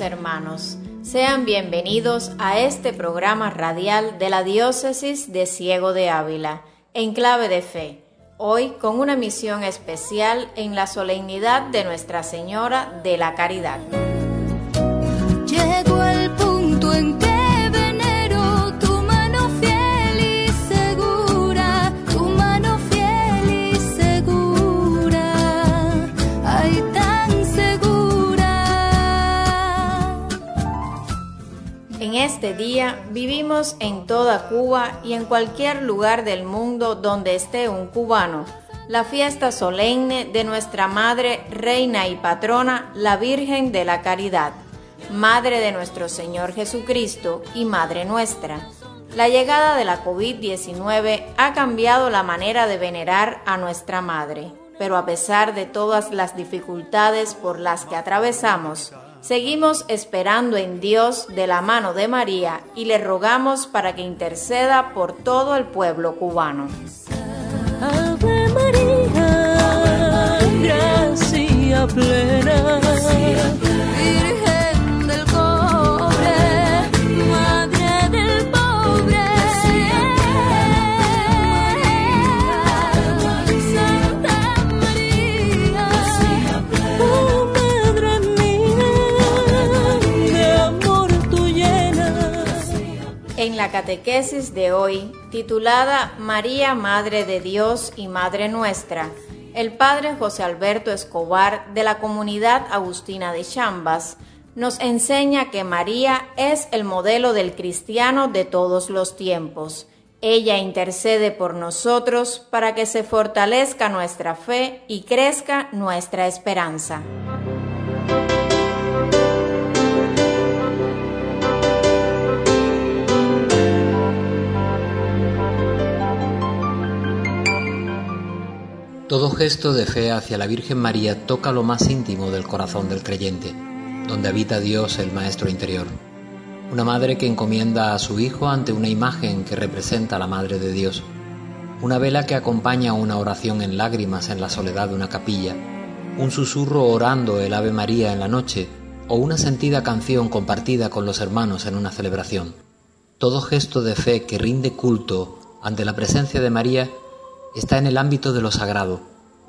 Hermanos, sean bienvenidos a este programa radial de la Diócesis de Ciego de Ávila, en clave de fe, hoy con una misión especial en la solemnidad de Nuestra Señora de la Caridad. Este día vivimos en toda Cuba y en cualquier lugar del mundo donde esté un cubano la fiesta solemne de nuestra Madre, Reina y Patrona, la Virgen de la Caridad, Madre de nuestro Señor Jesucristo y Madre nuestra. La llegada de la COVID-19 ha cambiado la manera de venerar a nuestra Madre, pero a pesar de todas las dificultades por las que atravesamos, Seguimos esperando en Dios de la mano de María y le rogamos para que interceda por todo el pueblo cubano. Ave María, plena. La catequesis de hoy, titulada María, Madre de Dios y Madre Nuestra, el Padre José Alberto Escobar de la comunidad agustina de Chambas nos enseña que María es el modelo del cristiano de todos los tiempos. Ella intercede por nosotros para que se fortalezca nuestra fe y crezca nuestra esperanza. Todo gesto de fe hacia la Virgen María toca lo más íntimo del corazón del creyente, donde habita Dios el Maestro interior. Una madre que encomienda a su hijo ante una imagen que representa a la Madre de Dios. Una vela que acompaña una oración en lágrimas en la soledad de una capilla. Un susurro orando el Ave María en la noche o una sentida canción compartida con los hermanos en una celebración. Todo gesto de fe que rinde culto ante la presencia de María está en el ámbito de lo sagrado,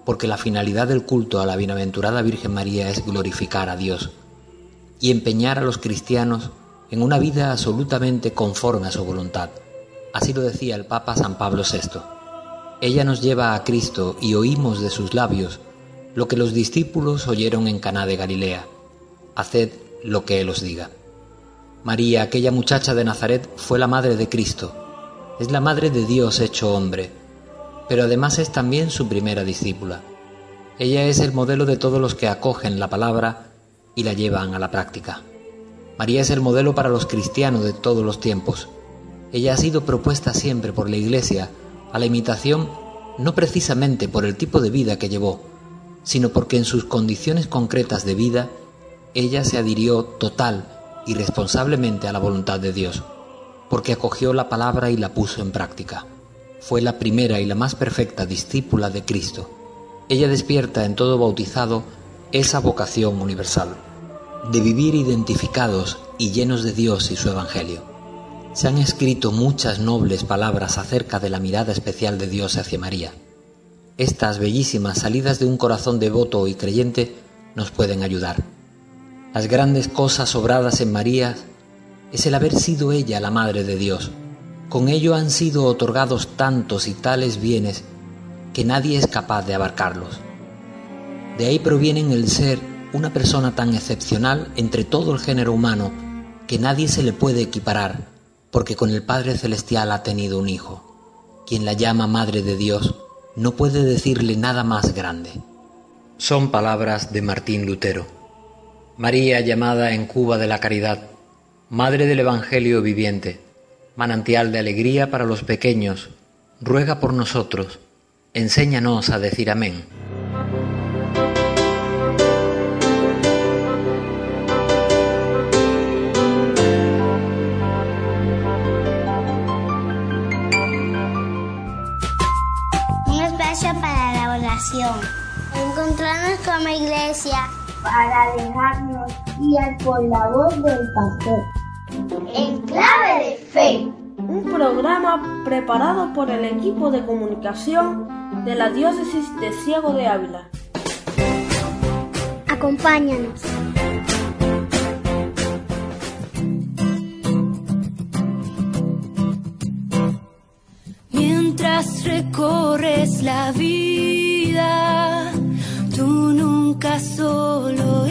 porque la finalidad del culto a la bienaventurada Virgen María es glorificar a Dios y empeñar a los cristianos en una vida absolutamente conforme a su voluntad. Así lo decía el Papa San Pablo VI. Ella nos lleva a Cristo y oímos de sus labios lo que los discípulos oyeron en Caná de Galilea. Haced lo que Él os diga. María, aquella muchacha de Nazaret, fue la madre de Cristo. Es la madre de Dios hecho hombre pero además es también su primera discípula. Ella es el modelo de todos los que acogen la palabra y la llevan a la práctica. María es el modelo para los cristianos de todos los tiempos. Ella ha sido propuesta siempre por la Iglesia a la imitación no precisamente por el tipo de vida que llevó, sino porque en sus condiciones concretas de vida ella se adhirió total y responsablemente a la voluntad de Dios, porque acogió la palabra y la puso en práctica fue la primera y la más perfecta discípula de Cristo. Ella despierta en todo bautizado esa vocación universal, de vivir identificados y llenos de Dios y su Evangelio. Se han escrito muchas nobles palabras acerca de la mirada especial de Dios hacia María. Estas bellísimas salidas de un corazón devoto y creyente nos pueden ayudar. Las grandes cosas obradas en María es el haber sido ella la Madre de Dios, con ello han sido otorgados tantos y tales bienes que nadie es capaz de abarcarlos. De ahí provienen el ser una persona tan excepcional entre todo el género humano que nadie se le puede equiparar, porque con el Padre Celestial ha tenido un hijo. Quien la llama Madre de Dios no puede decirle nada más grande. Son palabras de Martín Lutero. María llamada en Cuba de la Caridad, Madre del Evangelio viviente, manantial de alegría para los pequeños, ruega por nosotros, enséñanos a decir amén. Un espacio para la oración. Encontrarnos como iglesia. Para alejarnos guías por la voz del pastor. En clave de fe. Un programa preparado por el equipo de comunicación de la diócesis de Ciego de Ávila. Acompáñanos. Mientras recorres la vida, tú nunca solo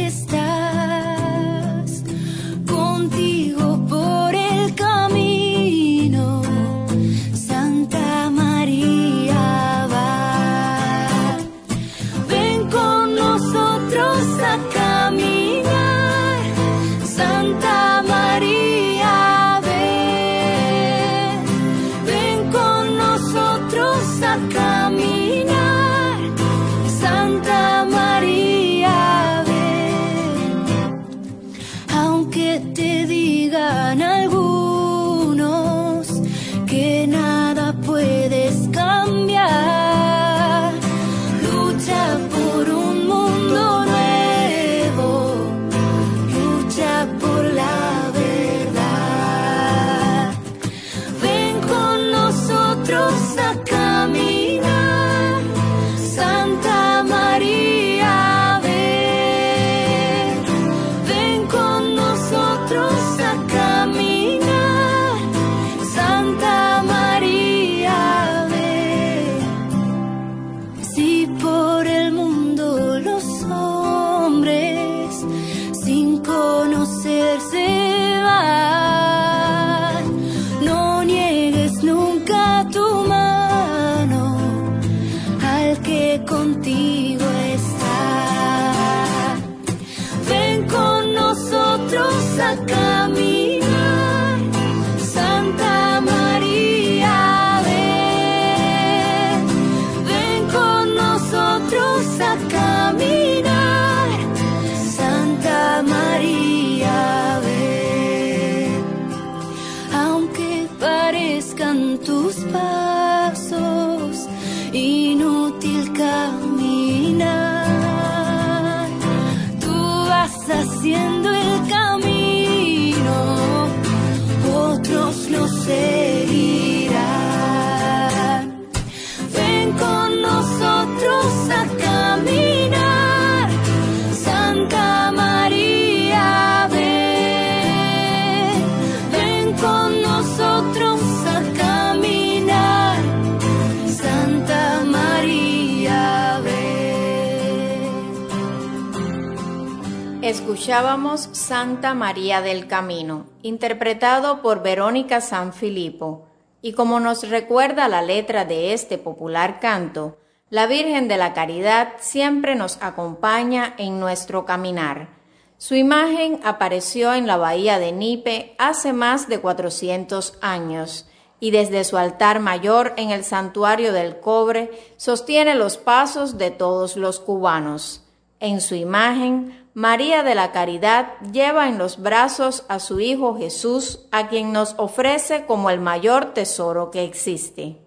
Escuchábamos Santa María del Camino, interpretado por Verónica Sanfilippo, y como nos recuerda la letra de este popular canto, la Virgen de la Caridad siempre nos acompaña en nuestro caminar. Su imagen apareció en la bahía de Nipe hace más de 400 años y desde su altar mayor en el santuario del cobre sostiene los pasos de todos los cubanos. En su imagen, María de la Caridad lleva en los brazos a su Hijo Jesús, a quien nos ofrece como el mayor tesoro que existe.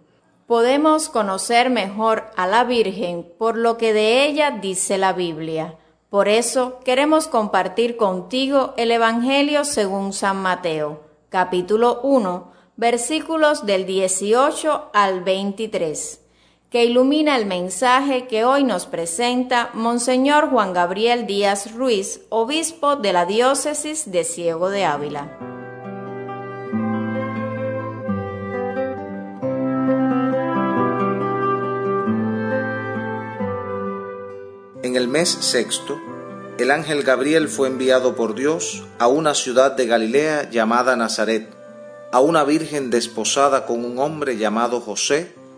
Podemos conocer mejor a la Virgen por lo que de ella dice la Biblia. Por eso queremos compartir contigo el Evangelio según San Mateo, capítulo 1, versículos del 18 al 23 que ilumina el mensaje que hoy nos presenta Monseñor Juan Gabriel Díaz Ruiz, obispo de la diócesis de Ciego de Ávila. En el mes sexto, el ángel Gabriel fue enviado por Dios a una ciudad de Galilea llamada Nazaret, a una virgen desposada con un hombre llamado José,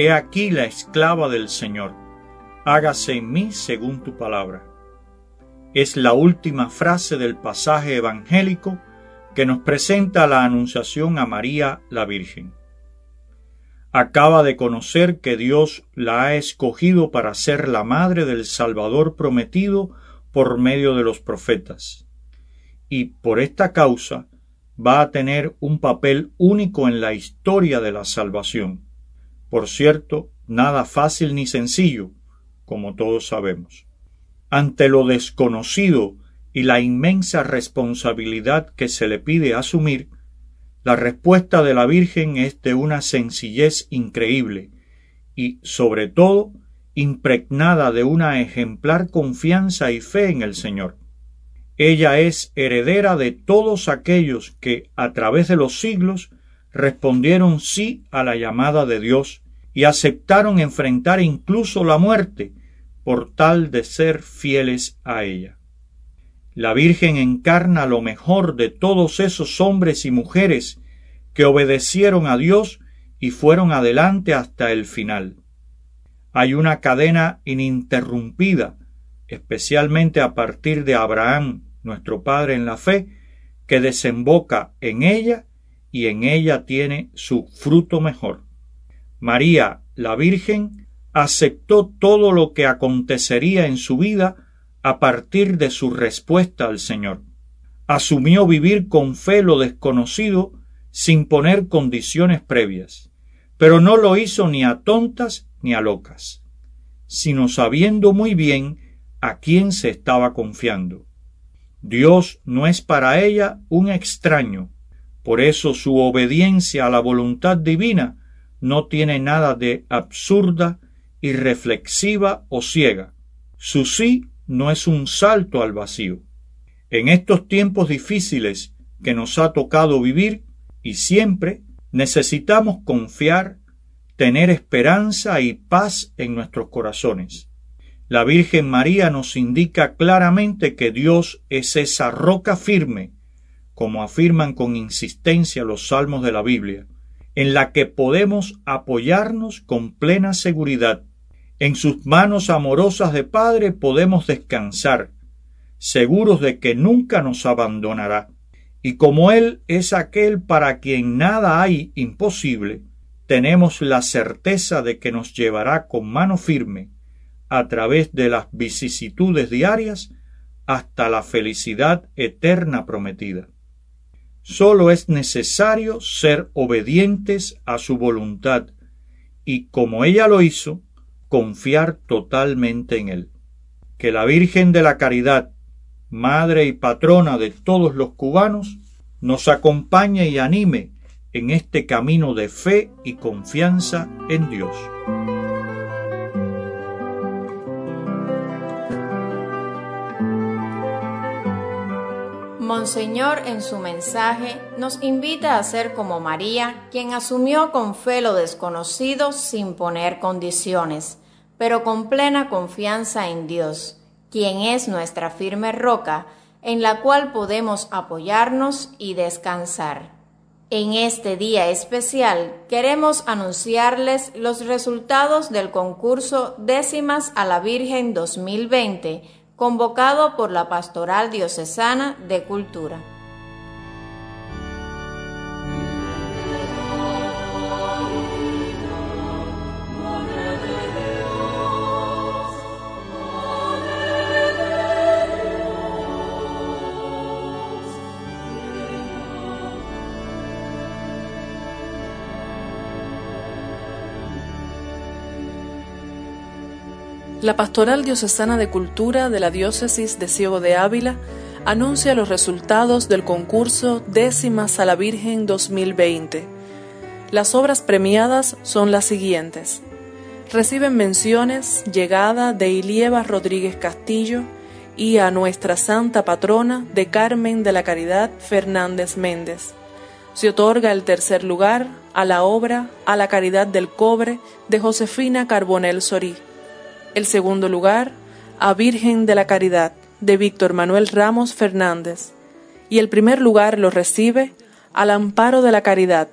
He aquí la esclava del Señor, hágase en mí según tu palabra. Es la última frase del pasaje evangélico que nos presenta la anunciación a María la Virgen acaba de conocer que Dios la ha escogido para ser la madre del Salvador prometido por medio de los profetas. Y por esta causa va a tener un papel único en la historia de la salvación. Por cierto, nada fácil ni sencillo, como todos sabemos. Ante lo desconocido y la inmensa responsabilidad que se le pide asumir, la respuesta de la Virgen es de una sencillez increíble y, sobre todo, impregnada de una ejemplar confianza y fe en el Señor. Ella es heredera de todos aquellos que, a través de los siglos, respondieron sí a la llamada de Dios y aceptaron enfrentar incluso la muerte por tal de ser fieles a ella. La Virgen encarna lo mejor de todos esos hombres y mujeres que obedecieron a Dios y fueron adelante hasta el final. Hay una cadena ininterrumpida, especialmente a partir de Abraham, nuestro Padre en la fe, que desemboca en ella y en ella tiene su fruto mejor. María, la Virgen, aceptó todo lo que acontecería en su vida a partir de su respuesta al Señor. Asumió vivir con fe lo desconocido sin poner condiciones previas, pero no lo hizo ni a tontas ni a locas, sino sabiendo muy bien a quién se estaba confiando. Dios no es para ella un extraño, por eso su obediencia a la voluntad divina no tiene nada de absurda, irreflexiva o ciega. Su sí no es un salto al vacío. En estos tiempos difíciles que nos ha tocado vivir, y siempre necesitamos confiar, tener esperanza y paz en nuestros corazones. La Virgen María nos indica claramente que Dios es esa roca firme, como afirman con insistencia los salmos de la Biblia, en la que podemos apoyarnos con plena seguridad en sus manos amorosas de Padre podemos descansar, seguros de que nunca nos abandonará. Y como Él es aquel para quien nada hay imposible, tenemos la certeza de que nos llevará con mano firme a través de las vicisitudes diarias hasta la felicidad eterna prometida. Solo es necesario ser obedientes a su voluntad, y como ella lo hizo, confiar totalmente en Él. Que la Virgen de la Caridad, Madre y Patrona de todos los cubanos, nos acompañe y anime en este camino de fe y confianza en Dios. Monseñor en su mensaje nos invita a ser como María, quien asumió con fe lo desconocido sin poner condiciones, pero con plena confianza en Dios, quien es nuestra firme roca, en la cual podemos apoyarnos y descansar. En este día especial queremos anunciarles los resultados del concurso Décimas a la Virgen 2020 convocado por la Pastoral Diocesana de Cultura. La Pastoral Diocesana de Cultura de la Diócesis de Ciego de Ávila anuncia los resultados del concurso Décimas a la Virgen 2020. Las obras premiadas son las siguientes. Reciben menciones Llegada de Ilieva Rodríguez Castillo y a Nuestra Santa Patrona de Carmen de la Caridad Fernández Méndez. Se otorga el tercer lugar a la obra A la Caridad del Cobre de Josefina Carbonel Sorí el segundo lugar a Virgen de la Caridad de Víctor Manuel Ramos Fernández y el primer lugar lo recibe al Amparo de la Caridad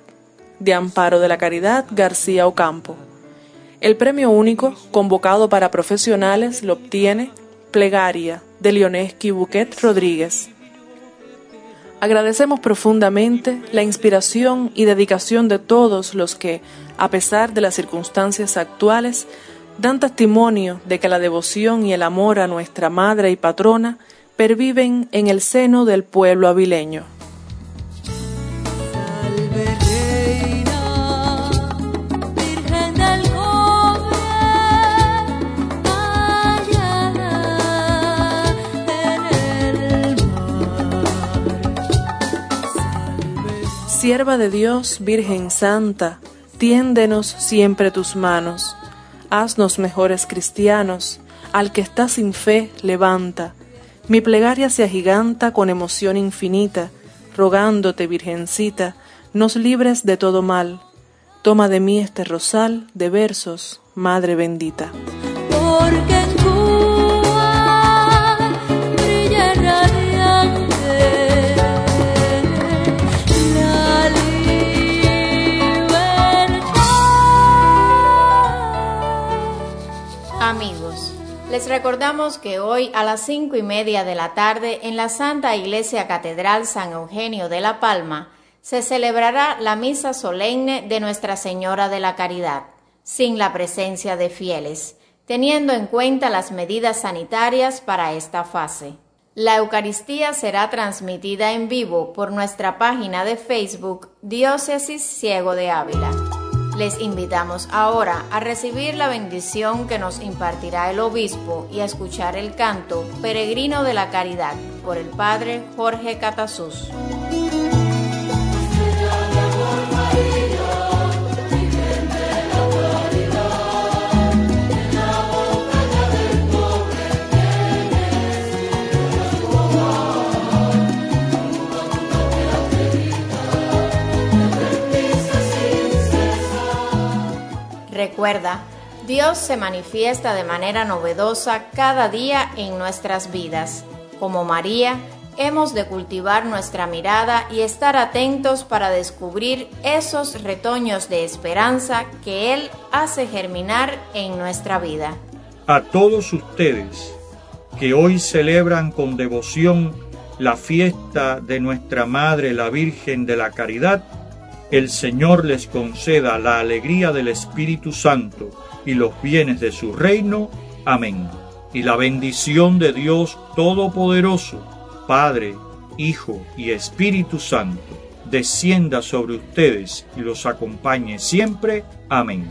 de Amparo de la Caridad García Ocampo. El premio único, convocado para profesionales, lo obtiene Plegaria de Leoneski Buquet Rodríguez. Agradecemos profundamente la inspiración y dedicación de todos los que, a pesar de las circunstancias actuales, dan testimonio de que la devoción y el amor a nuestra madre y patrona perviven en el seno del pueblo avileño. Sierva de Dios, Virgen Santa, tiéndenos siempre tus manos haznos mejores cristianos, al que está sin fe, levanta. Mi plegaria se agiganta con emoción infinita, rogándote, Virgencita, nos libres de todo mal. Toma de mí este rosal de versos, Madre bendita. Les recordamos que hoy a las cinco y media de la tarde en la Santa Iglesia Catedral San Eugenio de la Palma se celebrará la misa solemne de Nuestra Señora de la Caridad, sin la presencia de fieles, teniendo en cuenta las medidas sanitarias para esta fase. La Eucaristía será transmitida en vivo por nuestra página de Facebook Diócesis Ciego de Ávila. Les invitamos ahora a recibir la bendición que nos impartirá el obispo y a escuchar el canto Peregrino de la Caridad por el Padre Jorge Catasús. Recuerda, Dios se manifiesta de manera novedosa cada día en nuestras vidas. Como María, hemos de cultivar nuestra mirada y estar atentos para descubrir esos retoños de esperanza que Él hace germinar en nuestra vida. A todos ustedes que hoy celebran con devoción la fiesta de nuestra Madre la Virgen de la Caridad, el Señor les conceda la alegría del Espíritu Santo y los bienes de su reino. Amén. Y la bendición de Dios Todopoderoso, Padre, Hijo y Espíritu Santo, descienda sobre ustedes y los acompañe siempre. Amén.